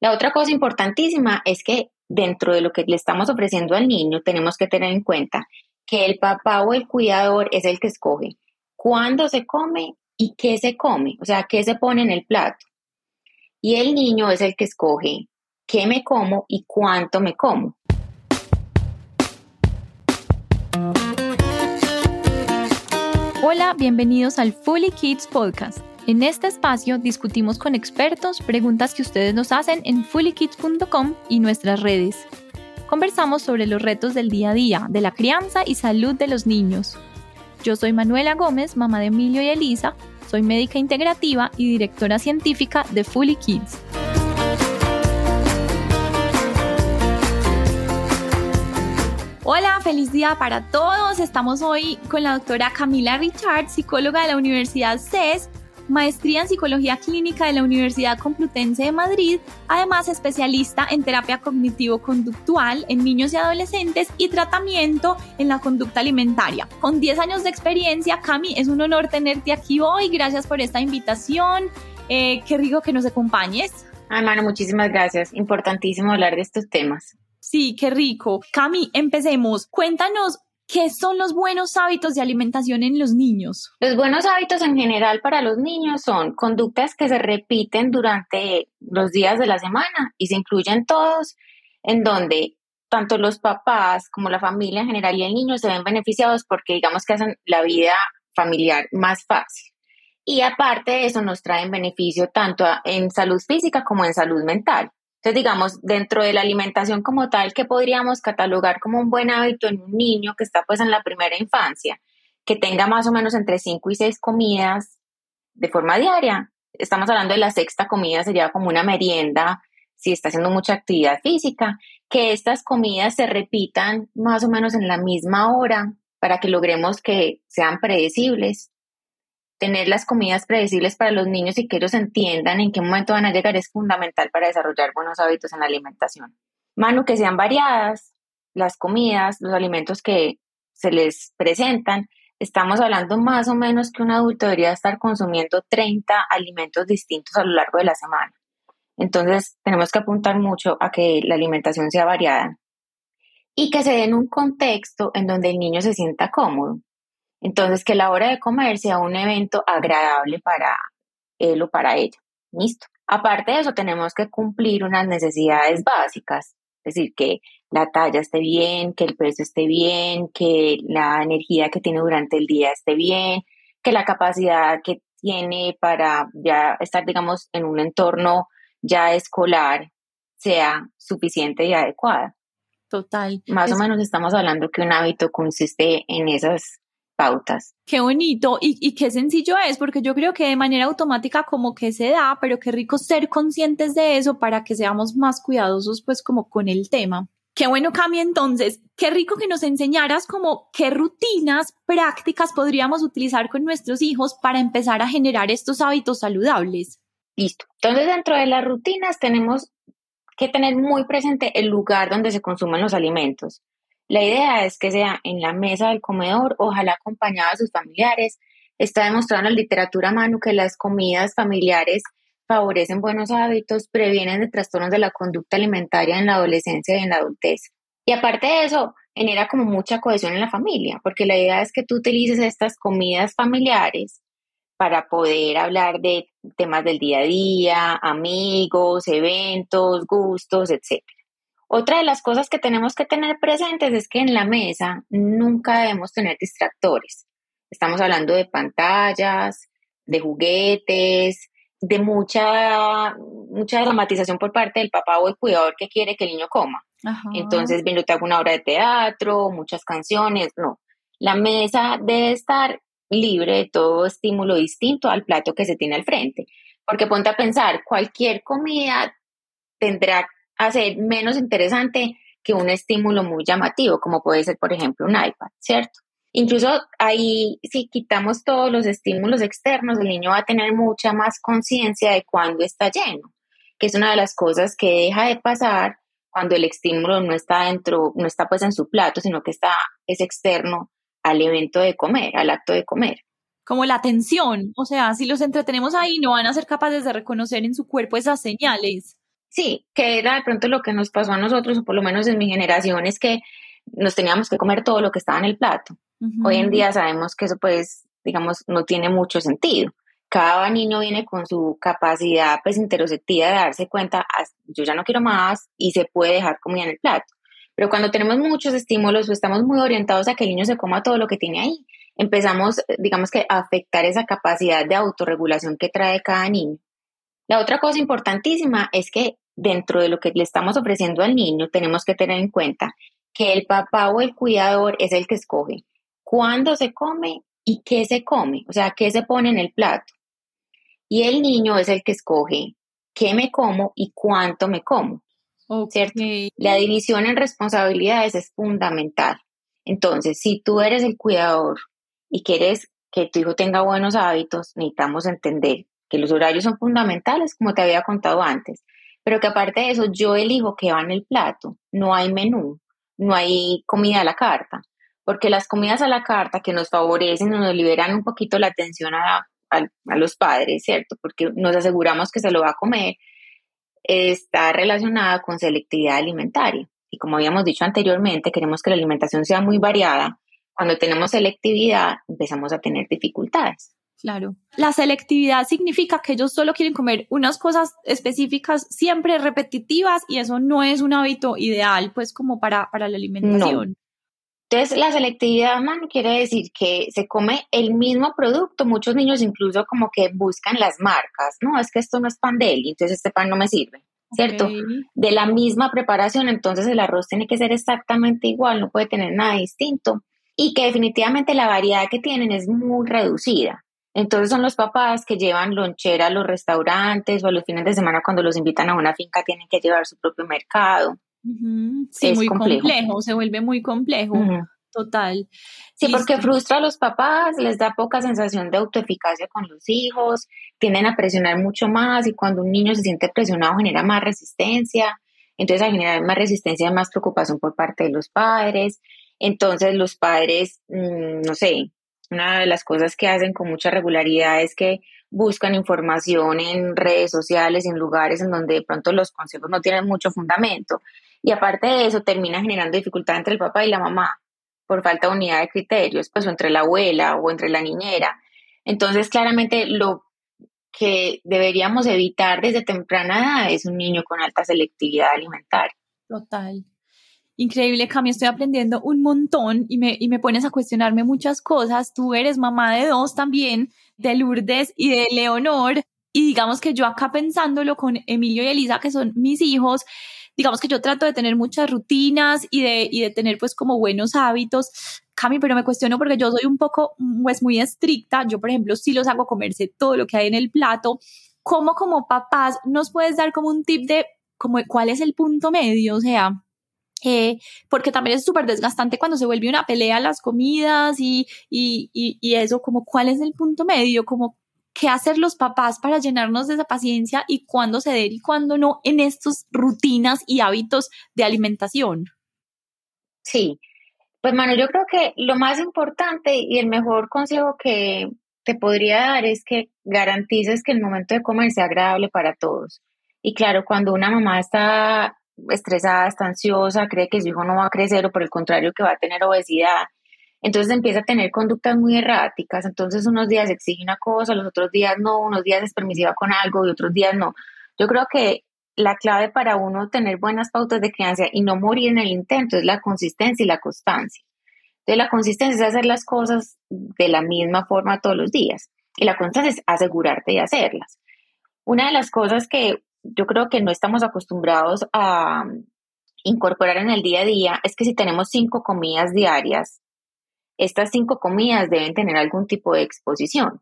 La otra cosa importantísima es que dentro de lo que le estamos ofreciendo al niño tenemos que tener en cuenta que el papá o el cuidador es el que escoge cuándo se come y qué se come, o sea, qué se pone en el plato. Y el niño es el que escoge qué me como y cuánto me como. Hola, bienvenidos al Fully Kids Podcast. En este espacio discutimos con expertos preguntas que ustedes nos hacen en fullykids.com y nuestras redes. Conversamos sobre los retos del día a día, de la crianza y salud de los niños. Yo soy Manuela Gómez, mamá de Emilio y Elisa, soy médica integrativa y directora científica de Fully Kids. Hola, feliz día para todos. Estamos hoy con la doctora Camila Richard, psicóloga de la Universidad CES, maestría en psicología clínica de la Universidad Complutense de Madrid, además especialista en terapia cognitivo-conductual en niños y adolescentes y tratamiento en la conducta alimentaria. Con 10 años de experiencia, Cami, es un honor tenerte aquí hoy. Gracias por esta invitación. Eh, qué rico que nos acompañes. Ay, mano, muchísimas gracias. Importantísimo hablar de estos temas. Sí, qué rico. Cami, empecemos. Cuéntanos ¿Qué son los buenos hábitos de alimentación en los niños? Los buenos hábitos en general para los niños son conductas que se repiten durante los días de la semana y se incluyen todos, en donde tanto los papás como la familia en general y el niño se ven beneficiados porque digamos que hacen la vida familiar más fácil. Y aparte de eso nos traen beneficio tanto en salud física como en salud mental. Entonces, digamos, dentro de la alimentación como tal, que podríamos catalogar como un buen hábito en un niño que está pues en la primera infancia, que tenga más o menos entre 5 y 6 comidas de forma diaria. Estamos hablando de la sexta comida, sería como una merienda, si está haciendo mucha actividad física, que estas comidas se repitan más o menos en la misma hora para que logremos que sean predecibles tener las comidas predecibles para los niños y que ellos entiendan en qué momento van a llegar es fundamental para desarrollar buenos hábitos en la alimentación. Manu, que sean variadas las comidas, los alimentos que se les presentan. Estamos hablando más o menos que un adulto debería estar consumiendo 30 alimentos distintos a lo largo de la semana. Entonces, tenemos que apuntar mucho a que la alimentación sea variada y que se dé en un contexto en donde el niño se sienta cómodo. Entonces, que la hora de comer sea un evento agradable para él o para ella. Listo. Aparte de eso, tenemos que cumplir unas necesidades básicas, es decir, que la talla esté bien, que el peso esté bien, que la energía que tiene durante el día esté bien, que la capacidad que tiene para ya estar, digamos, en un entorno ya escolar sea suficiente y adecuada. Total. Más o menos estamos hablando que un hábito consiste en esas pautas. Qué bonito y, y, qué sencillo es, porque yo creo que de manera automática como que se da, pero qué rico ser conscientes de eso para que seamos más cuidadosos pues como con el tema. Qué bueno, Cami, entonces, qué rico que nos enseñaras como qué rutinas prácticas podríamos utilizar con nuestros hijos para empezar a generar estos hábitos saludables. Listo. Entonces, dentro de las rutinas tenemos que tener muy presente el lugar donde se consumen los alimentos. La idea es que sea en la mesa del comedor, ojalá acompañado de sus familiares. Está demostrado en la literatura, Manu, que las comidas familiares favorecen buenos hábitos, previenen de trastornos de la conducta alimentaria en la adolescencia y en la adultez. Y aparte de eso, genera como mucha cohesión en la familia, porque la idea es que tú utilices estas comidas familiares para poder hablar de temas del día a día, amigos, eventos, gustos, etc. Otra de las cosas que tenemos que tener presentes es que en la mesa nunca debemos tener distractores. Estamos hablando de pantallas, de juguetes, de mucha, mucha dramatización por parte del papá o el cuidador que quiere que el niño coma. Entonces, bien, yo te hago una obra de teatro, muchas canciones, no. La mesa debe estar libre de todo estímulo distinto al plato que se tiene al frente. Porque ponte a pensar, cualquier comida tendrá hacer menos interesante que un estímulo muy llamativo, como puede ser, por ejemplo, un iPad, ¿cierto? Incluso ahí, si quitamos todos los estímulos externos, el niño va a tener mucha más conciencia de cuándo está lleno, que es una de las cosas que deja de pasar cuando el estímulo no está dentro, no está pues en su plato, sino que está, es externo al evento de comer, al acto de comer. Como la atención, o sea, si los entretenemos ahí, no van a ser capaces de reconocer en su cuerpo esas señales. Sí, que era de pronto lo que nos pasó a nosotros, o por lo menos en mi generación, es que nos teníamos que comer todo lo que estaba en el plato. Hoy en día sabemos que eso pues, digamos, no tiene mucho sentido. Cada niño viene con su capacidad pues interoceptiva de darse cuenta, yo ya no quiero más y se puede dejar comida en el plato. Pero cuando tenemos muchos estímulos o estamos muy orientados a que el niño se coma todo lo que tiene ahí, empezamos, digamos que, a afectar esa capacidad de autorregulación que trae cada niño. La otra cosa importantísima es que dentro de lo que le estamos ofreciendo al niño, tenemos que tener en cuenta que el papá o el cuidador es el que escoge cuándo se come y qué se come, o sea, qué se pone en el plato. Y el niño es el que escoge qué me como y cuánto me como. ¿Cierto? La división en responsabilidades es fundamental. Entonces, si tú eres el cuidador y quieres que tu hijo tenga buenos hábitos, necesitamos entender que los horarios son fundamentales, como te había contado antes, pero que aparte de eso, yo elijo qué va en el plato, no hay menú, no hay comida a la carta, porque las comidas a la carta que nos favorecen nos liberan un poquito la atención a, a los padres, ¿cierto? Porque nos aseguramos que se lo va a comer, está relacionada con selectividad alimentaria. Y como habíamos dicho anteriormente, queremos que la alimentación sea muy variada. Cuando tenemos selectividad, empezamos a tener dificultades. Claro. La selectividad significa que ellos solo quieren comer unas cosas específicas, siempre repetitivas, y eso no es un hábito ideal, pues, como para, para la alimentación. Entonces, la selectividad, man, quiere decir que se come el mismo producto. Muchos niños incluso como que buscan las marcas, ¿no? Es que esto no es pan de él, entonces este pan no me sirve, ¿cierto? De la misma preparación, entonces el arroz tiene que ser exactamente igual, no puede tener nada distinto. Y que definitivamente la variedad que tienen es muy reducida. Entonces son los papás que llevan lonchera a los restaurantes o a los fines de semana cuando los invitan a una finca tienen que llevar su propio mercado. Sí, muy complejo. se vuelve muy complejo. Total. Sí, porque frustra a los papás, les da poca sensación de autoeficacia con los hijos, tienden a presionar mucho más y cuando un niño se siente presionado genera más resistencia, entonces al generar más resistencia, más preocupación por parte de los padres, entonces los padres, mm, no sé, una de las cosas que hacen con mucha regularidad es que buscan información en redes sociales, en lugares en donde de pronto los consejos no tienen mucho fundamento. Y aparte de eso, termina generando dificultad entre el papá y la mamá por falta de unidad de criterios, pues entre la abuela o entre la niñera. Entonces, claramente lo que deberíamos evitar desde temprana edad es un niño con alta selectividad alimentaria. Total. Increíble, Cami, estoy aprendiendo un montón y me, y me pones a cuestionarme muchas cosas. Tú eres mamá de dos también, de Lourdes y de Leonor. Y digamos que yo acá pensándolo con Emilio y Elisa, que son mis hijos, digamos que yo trato de tener muchas rutinas y de, y de tener pues como buenos hábitos. Cami, pero me cuestiono porque yo soy un poco, pues muy estricta. Yo, por ejemplo, sí los hago comerse todo lo que hay en el plato. ¿Cómo como papás nos puedes dar como un tip de como cuál es el punto medio? O sea, eh, porque también es súper desgastante cuando se vuelve una pelea las comidas y, y, y, eso, como cuál es el punto medio, como qué hacer los papás para llenarnos de esa paciencia y cuándo ceder y cuándo no en estas rutinas y hábitos de alimentación. Sí, pues Manu, yo creo que lo más importante y el mejor consejo que te podría dar es que garantices que el momento de comer sea agradable para todos. Y claro, cuando una mamá está estresada, está ansiosa, cree que su hijo no va a crecer o por el contrario que va a tener obesidad. Entonces empieza a tener conductas muy erráticas. Entonces unos días exige una cosa, los otros días no, unos días es permisiva con algo y otros días no. Yo creo que la clave para uno tener buenas pautas de crianza y no morir en el intento es la consistencia y la constancia. Entonces la consistencia es hacer las cosas de la misma forma todos los días y la constancia es asegurarte de hacerlas. Una de las cosas que yo creo que no estamos acostumbrados a incorporar en el día a día es que si tenemos cinco comidas diarias, estas cinco comidas deben tener algún tipo de exposición.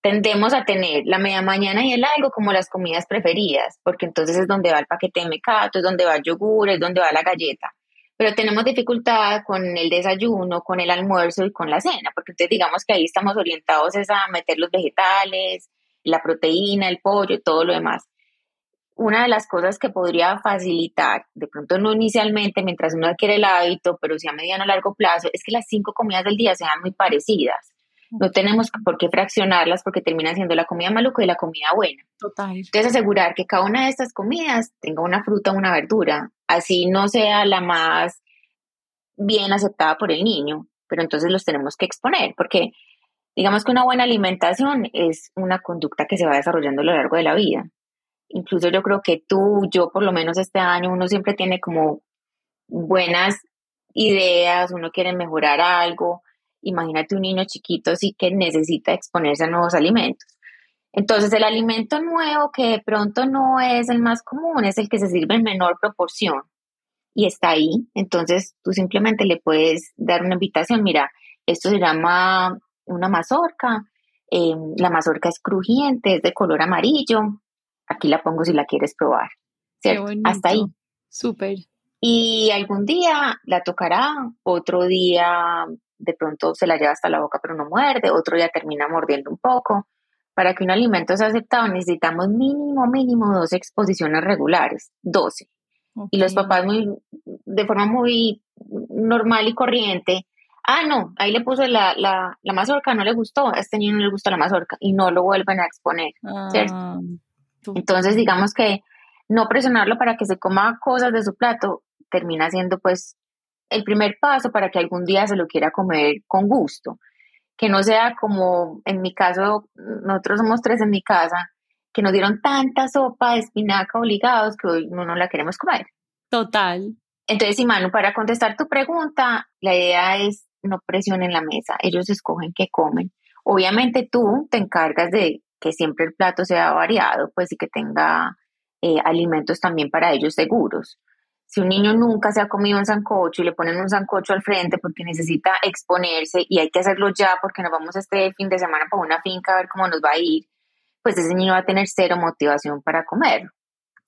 Tendemos a tener la media mañana y el algo como las comidas preferidas, porque entonces es donde va el paquete de mecato, es donde va el yogur, es donde va la galleta. Pero tenemos dificultad con el desayuno, con el almuerzo y con la cena, porque entonces digamos que ahí estamos orientados a meter los vegetales, la proteína, el pollo, todo lo demás una de las cosas que podría facilitar, de pronto no inicialmente mientras uno adquiere el hábito, pero sí a mediano o largo plazo, es que las cinco comidas del día sean muy parecidas. No tenemos por qué fraccionarlas porque terminan siendo la comida maluca y la comida buena. Total. Entonces asegurar que cada una de estas comidas tenga una fruta o una verdura, así no sea la más bien aceptada por el niño, pero entonces los tenemos que exponer porque digamos que una buena alimentación es una conducta que se va desarrollando a lo largo de la vida. Incluso yo creo que tú, yo por lo menos este año, uno siempre tiene como buenas ideas, uno quiere mejorar algo. Imagínate un niño chiquito sí que necesita exponerse a nuevos alimentos. Entonces el alimento nuevo que de pronto no es el más común, es el que se sirve en menor proporción y está ahí. Entonces tú simplemente le puedes dar una invitación, mira, esto se llama una mazorca, em, la mazorca es crujiente, es de color amarillo, aquí la pongo si la quieres probar. Hasta ahí. Súper. Y algún día la tocará, otro día de pronto se la lleva hasta la boca pero no muerde, otro día termina mordiendo un poco. Para que un alimento sea aceptado necesitamos mínimo, mínimo dos exposiciones regulares, 12. Y los papás muy, de forma muy normal y corriente, ah, no, ahí le puso la, la, la mazorca, no le gustó, a este niño no le gustó la mazorca y no lo vuelven a exponer, ¿cierto? Entonces, digamos que no presionarlo para que se coma cosas de su plato termina siendo pues el primer paso para que algún día se lo quiera comer con gusto. Que no sea como en mi caso, nosotros somos tres en mi casa, que nos dieron tanta sopa de espinaca obligados que hoy no, no la queremos comer. Total. Entonces, Manu, para contestar tu pregunta, la idea es no presionen la mesa, ellos escogen qué comen. Obviamente tú te encargas de que siempre el plato sea variado, pues y que tenga eh, alimentos también para ellos seguros. Si un niño nunca se ha comido un sancocho y le ponen un sancocho al frente porque necesita exponerse y hay que hacerlo ya porque nos vamos este fin de semana para una finca a ver cómo nos va a ir, pues ese niño va a tener cero motivación para comer,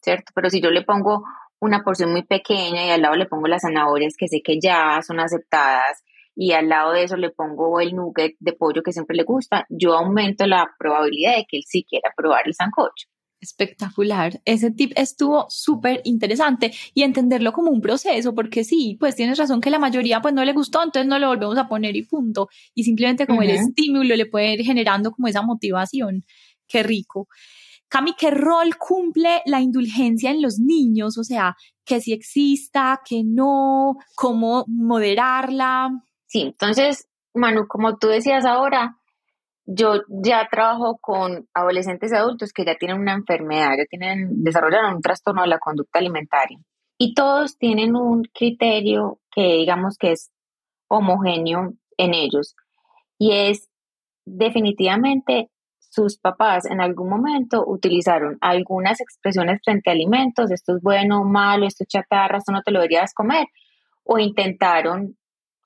¿cierto? Pero si yo le pongo una porción muy pequeña y al lado le pongo las zanahorias que sé que ya son aceptadas y al lado de eso le pongo el nugget de pollo que siempre le gusta, yo aumento la probabilidad de que él sí quiera probar el sancocho. Espectacular. Ese tip estuvo súper interesante y entenderlo como un proceso, porque sí, pues tienes razón que la mayoría pues no le gustó, entonces no lo volvemos a poner y punto. Y simplemente como el estímulo le puede ir generando como esa motivación. Qué rico. Cami, ¿qué rol cumple la indulgencia en los niños? O sea, que si exista, que no, cómo moderarla. Sí, entonces, Manu, como tú decías ahora, yo ya trabajo con adolescentes y adultos que ya tienen una enfermedad, ya tienen, desarrollaron un trastorno de la conducta alimentaria. Y todos tienen un criterio que digamos que es homogéneo en ellos. Y es definitivamente sus papás en algún momento utilizaron algunas expresiones frente a alimentos, esto es bueno, malo, esto es chatarra, esto no te lo deberías comer, o intentaron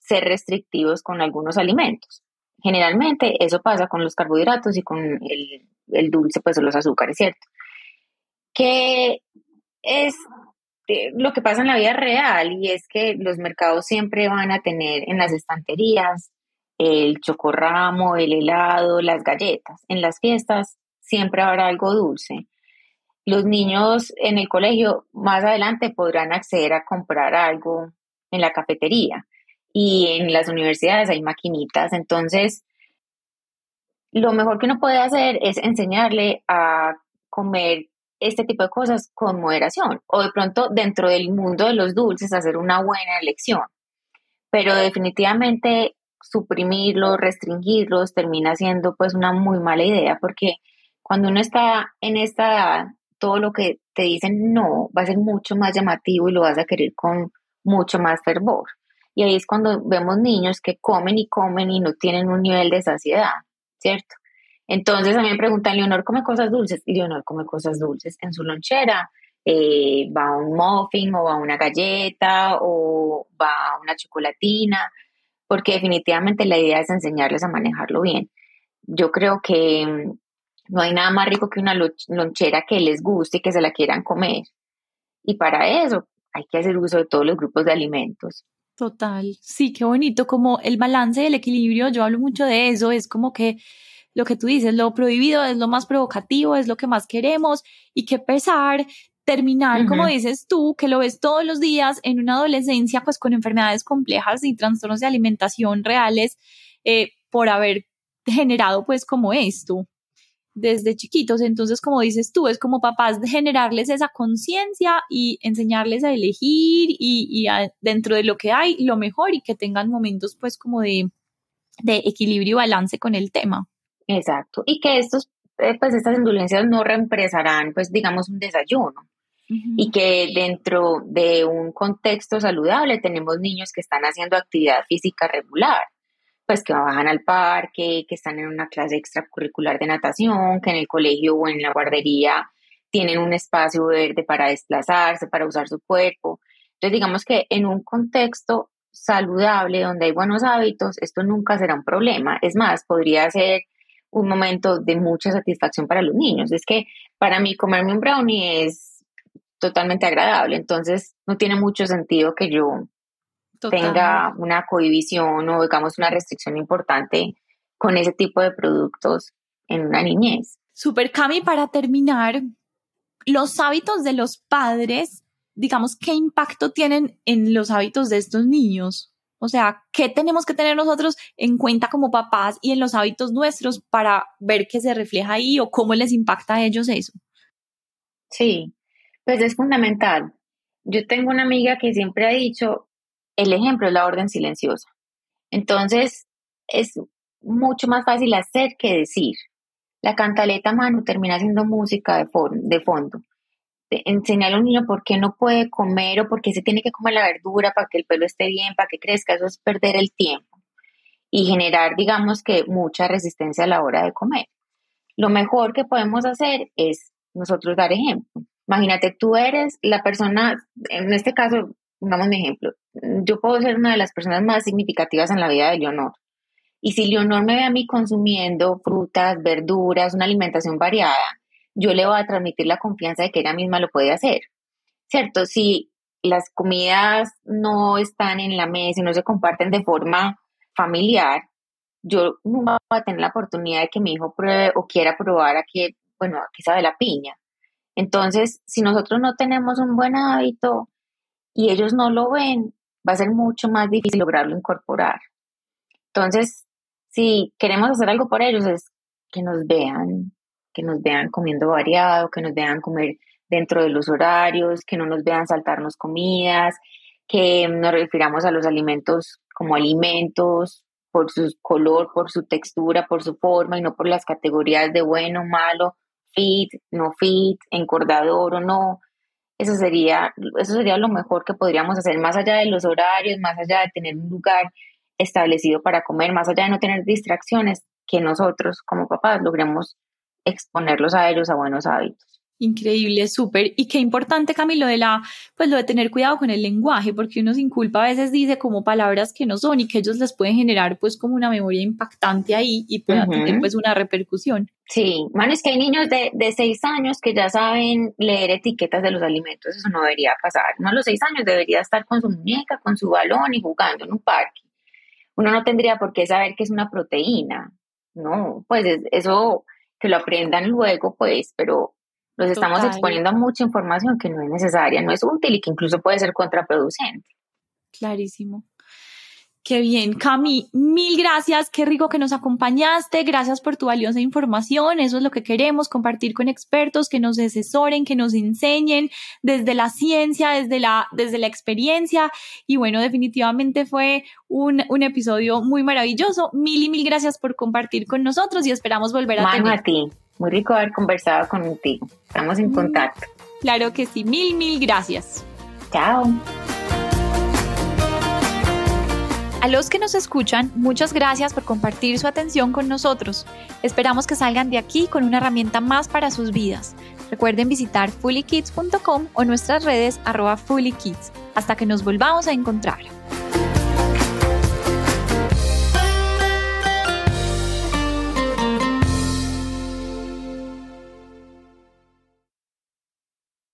ser restrictivos con algunos alimentos. Generalmente eso pasa con los carbohidratos y con el, dulce, pues los azúcares, ¿cierto? Que es eh, lo que pasa en la vida real y es que los mercados siempre van a tener en las estanterías el chocorramo, el helado, las galletas. En las fiestas siempre habrá algo dulce. Los niños en el colegio más adelante podrán acceder a comprar algo en la cafetería y en las universidades hay maquinitas. Entonces, lo mejor que uno puede hacer es enseñarle a comer este tipo de cosas con moderación o de pronto dentro del mundo de los dulces hacer una buena elección. Pero definitivamente suprimirlos, restringirlos termina siendo pues una muy mala idea porque cuando uno está en esta edad, todo lo que te dicen no va a ser mucho más llamativo y lo vas a querer con mucho más fervor. Y ahí es cuando vemos niños que comen y comen y no tienen un nivel de saciedad, ¿cierto? Entonces a mí me preguntan, Leonor come cosas dulces. Y Leonor come cosas dulces en su lonchera. Eh, va un muffin o va a una galleta o va a una chocolatina, porque definitivamente la idea es enseñarles a manejarlo bien. Yo creo que mm, no hay nada más rico que una lonchera que les guste y que se la quieran comer. Y para eso hay que hacer uso de todos los grupos de alimentos. Total, sí, qué bonito, como el balance y el equilibrio, yo hablo mucho de eso, es como que lo que tú dices, lo prohibido es lo más provocativo, es lo que más queremos. Y qué pesar terminar, como dices tú, que lo ves todos los días en una adolescencia, pues con enfermedades complejas y trastornos de alimentación reales, eh, por haber generado pues como esto desde chiquitos. Entonces, como dices tú, es como papás de generarles esa conciencia y enseñarles a elegir y, dentro de lo que hay, lo mejor y que tengan momentos pues como de, de equilibrio y balance con el tema. Exacto. Y que estos, eh, pues estas indulgencias no reemplazarán pues digamos un desayuno. Y que dentro de un contexto saludable tenemos niños que están haciendo actividad física regular pues que bajan al parque, que están en una clase extracurricular de natación, que en el colegio o en la guardería tienen un espacio verde para desplazarse, para usar su cuerpo. Entonces, digamos que en un contexto saludable, donde hay buenos hábitos, esto nunca será un problema. Es más, podría ser un momento de mucha satisfacción para los niños. Es que para mí comerme un brownie es totalmente agradable, entonces no tiene mucho sentido que yo tenga una cohibición o digamos una restricción importante con ese tipo de productos en una niñez. Super Cami, para terminar, los hábitos de los padres, digamos, ¿qué impacto tienen en los hábitos de estos niños? O sea, ¿qué tenemos que tener nosotros en cuenta como papás y en los hábitos nuestros para ver qué se refleja ahí o cómo les impacta a ellos eso? Sí, pues es fundamental. Yo tengo una amiga que siempre ha dicho, el ejemplo es la orden silenciosa. Entonces, es mucho más fácil hacer que decir. La cantaleta mano termina siendo música de, fondo. A un niño por qué no puede comer o por qué se tiene que comer la verdura para que el pelo esté bien, para que crezca, eso es perder el tiempo y generar, digamos que, mucha resistencia a la hora de comer. Lo mejor que podemos hacer es nosotros dar ejemplo. Imagínate, tú eres la persona, en este caso, pongamos mi ejemplo, yo puedo ser una de las personas más significativas en la vida de Leonor. Y si Leonor me ve a mí consumiendo frutas, verduras, una alimentación variada, yo le voy a transmitir la confianza de que ella misma lo puede hacer. ¿Cierto? Si las comidas no están en la mesa y no se comparten de forma familiar, yo no voy a tener la oportunidad de que mi hijo pruebe o quiera probar a qué, bueno, a sabe la piña. Entonces, si nosotros no tenemos un buen hábito y ellos no lo ven, va a ser mucho más difícil lograrlo incorporar. Entonces, si queremos hacer algo por ellos, es que nos vean, que nos vean comiendo variado, que nos vean comer dentro de los horarios, que no nos vean saltarnos comidas, que nos refiramos a los alimentos como alimentos por su color, por su textura, por su forma y no por las categorías de bueno, malo, fit, no fit, encordador o no. Eso sería, eso sería lo mejor que podríamos hacer, más allá de los horarios, más allá de tener un lugar establecido para comer, más allá de no tener distracciones, que nosotros como papás logremos exponerlos a ellos a buenos hábitos. Increíble, súper. Y qué importante, Camilo, de la, pues lo de tener cuidado con el lenguaje, porque uno sin culpa a veces dice como palabras que no son y que ellos les pueden generar pues como una memoria impactante ahí y pueda tener pues una repercusión. Sí, man, es que hay niños de, de seis años que ya saben leer etiquetas de los alimentos, eso no debería pasar. Uno a los seis años debería estar con su muñeca, con su balón y jugando en un parque. Uno no tendría por qué saber que es una proteína, no, pues eso que lo aprendan luego, pues, pero los estamos exponiendo a mucha información que no es necesaria, no es útil y que incluso puede ser contraproducente. Clarísimo. Qué bien, Cami, mil gracias, qué rico que nos acompañaste, gracias por tu valiosa información, eso es lo que queremos, compartir con expertos que nos asesoren, que nos enseñen desde la ciencia, desde la, desde la experiencia y bueno, definitivamente fue un, un episodio muy maravilloso, mil y mil gracias por compartir con nosotros y esperamos volver a tener. a ti. Muy rico haber conversado contigo. Estamos en mm. contacto. Claro que sí. Mil, mil gracias. Chao. A los que nos escuchan, muchas gracias por compartir su atención con nosotros. Esperamos que salgan de aquí con una herramienta más para sus vidas. Recuerden visitar fullykids.com o nuestras redes arroba fullykids. Hasta que nos volvamos a encontrar.